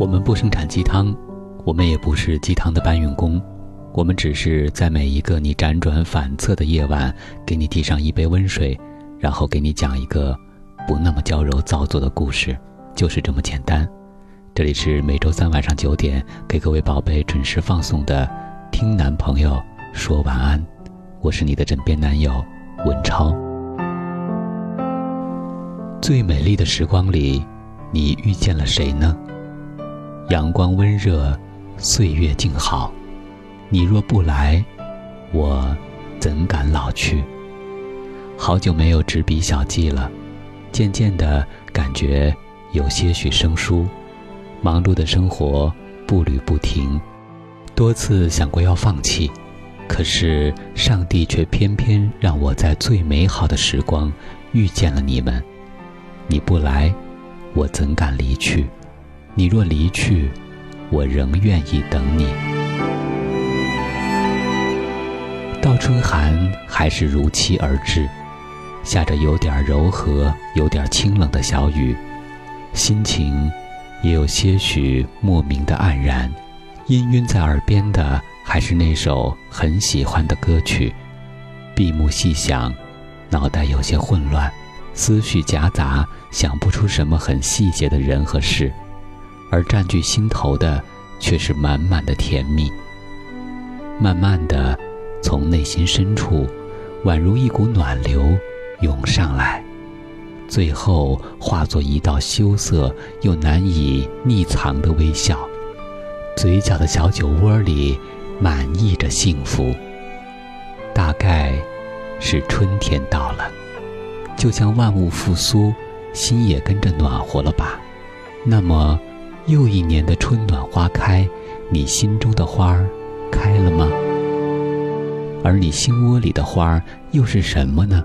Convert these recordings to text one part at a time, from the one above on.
我们不生产鸡汤，我们也不是鸡汤的搬运工，我们只是在每一个你辗转反侧的夜晚，给你递上一杯温水，然后给你讲一个不那么娇柔造作的故事，就是这么简单。这里是每周三晚上九点给各位宝贝准时放送的《听男朋友说晚安》，我是你的枕边男友文超。最美丽的时光里，你遇见了谁呢？阳光温热，岁月静好。你若不来，我怎敢老去？好久没有执笔小记了，渐渐的感觉有些许生疏。忙碌的生活步履不停，多次想过要放弃，可是上帝却偏偏让我在最美好的时光遇见了你们。你不来，我怎敢离去？你若离去，我仍愿意等你。倒春寒还是如期而至，下着有点柔和、有点清冷的小雨，心情也有些许莫名的黯然。氤氲在耳边的还是那首很喜欢的歌曲。闭目细想，脑袋有些混乱，思绪夹杂，想不出什么很细节的人和事。而占据心头的，却是满满的甜蜜。慢慢的，从内心深处，宛如一股暖流涌上来，最后化作一道羞涩又难以匿藏的微笑，嘴角的小酒窝里满溢着幸福。大概，是春天到了，就像万物复苏，心也跟着暖和了吧？那么。又一年的春暖花开，你心中的花儿开了吗？而你心窝里的花儿又是什么呢？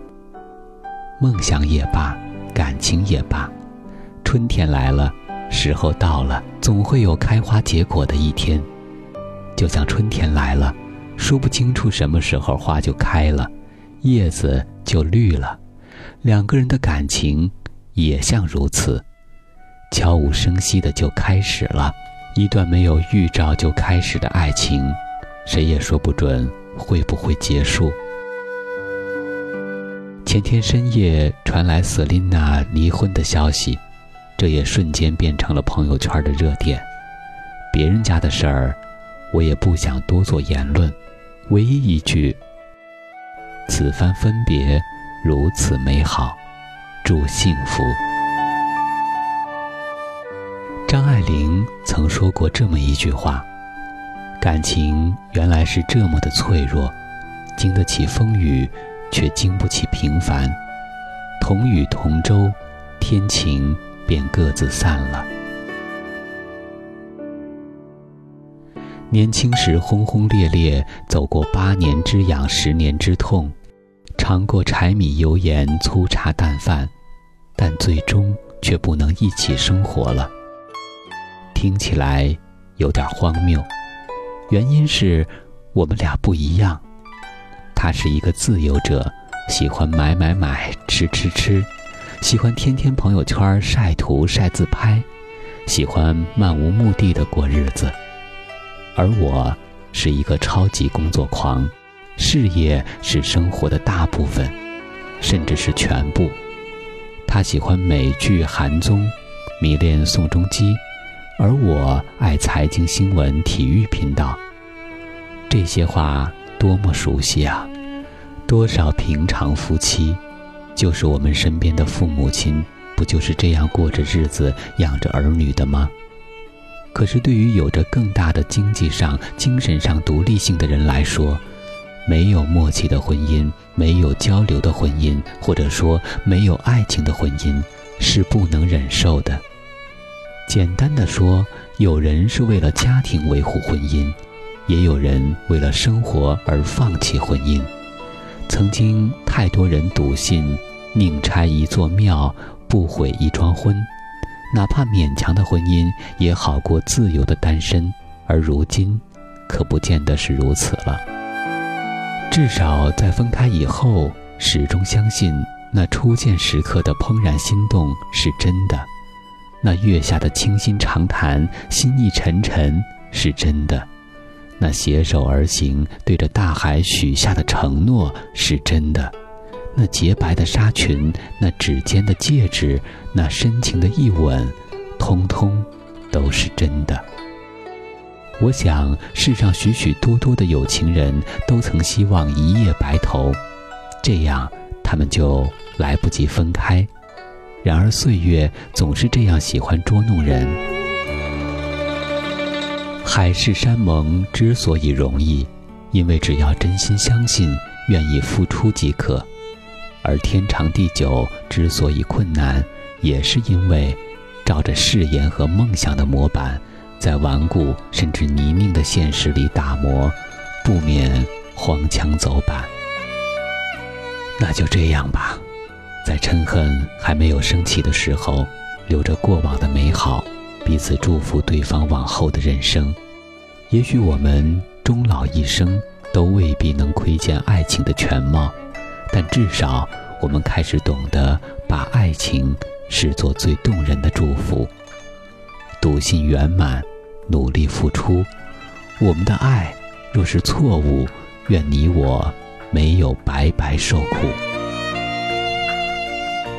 梦想也罢，感情也罢，春天来了，时候到了，总会有开花结果的一天。就像春天来了，说不清楚什么时候花就开了，叶子就绿了，两个人的感情也像如此。悄无声息的就开始了，一段没有预兆就开始的爱情，谁也说不准会不会结束。前天深夜传来瑟琳娜离婚的消息，这也瞬间变成了朋友圈的热点。别人家的事儿，我也不想多做言论，唯一一句：此番分别如此美好，祝幸福。张爱玲曾说过这么一句话：“感情原来是这么的脆弱，经得起风雨，却经不起平凡。同雨同舟，天晴便各自散了。年轻时轰轰烈烈，走过八年之痒，十年之痛，尝过柴米油盐粗茶淡饭，但最终却不能一起生活了。”听起来有点荒谬，原因是我们俩不一样。他是一个自由者，喜欢买买买、吃吃吃，喜欢天天朋友圈晒图晒自拍，喜欢漫无目的的过日子。而我是一个超级工作狂，事业是生活的大部分，甚至是全部。他喜欢美剧、韩综，迷恋宋仲基。而我爱财经新闻、体育频道，这些话多么熟悉啊！多少平常夫妻，就是我们身边的父母亲，不就是这样过着日子、养着儿女的吗？可是，对于有着更大的经济上、精神上独立性的人来说，没有默契的婚姻，没有交流的婚姻，或者说没有爱情的婚姻，是不能忍受的。简单的说，有人是为了家庭维护婚姻，也有人为了生活而放弃婚姻。曾经太多人笃信“宁拆一座庙，不毁一桩婚”，哪怕勉强的婚姻也好过自由的单身。而如今，可不见得是如此了。至少在分开以后，始终相信那初见时刻的怦然心动是真的。那月下的倾心长谈，心意沉沉，是真的；那携手而行，对着大海许下的承诺，是真的；那洁白的纱裙，那指尖的戒指，那深情的一吻，通通都是真的。我想，世上许许多多的有情人都曾希望一夜白头，这样他们就来不及分开。然而岁月总是这样喜欢捉弄人。海誓山盟之所以容易，因为只要真心相信，愿意付出即可；而天长地久之所以困难，也是因为照着誓言和梦想的模板。在顽固甚至泥泞的现实里打磨，不免荒腔走板。那就这样吧，在嗔恨还没有升起的时候，留着过往的美好，彼此祝福对方往后的人生。也许我们终老一生都未必能窥见爱情的全貌，但至少我们开始懂得把爱情视作最动人的祝福。笃信圆满。努力付出，我们的爱若是错误，愿你我没有白白受苦。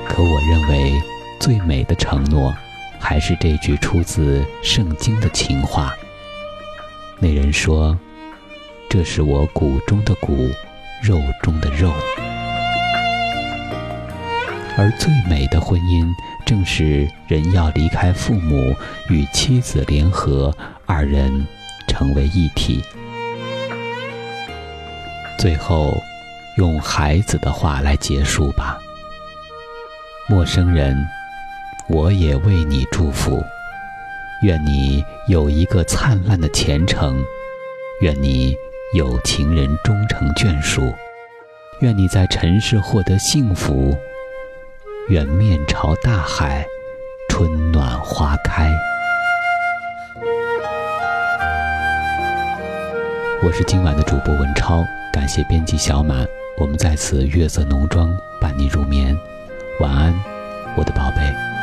可我认为，最美的承诺，还是这句出自圣经的情话。那人说：“这是我骨中的骨，肉中的肉。”而最美的婚姻。正是人要离开父母，与妻子联合，二人成为一体。最后，用孩子的话来结束吧。陌生人，我也为你祝福，愿你有一个灿烂的前程，愿你有情人终成眷属，愿你在尘世获得幸福。愿面朝大海，春暖花开。我是今晚的主播文超，感谢编辑小满。我们在此月色浓妆伴你入眠，晚安，我的宝贝。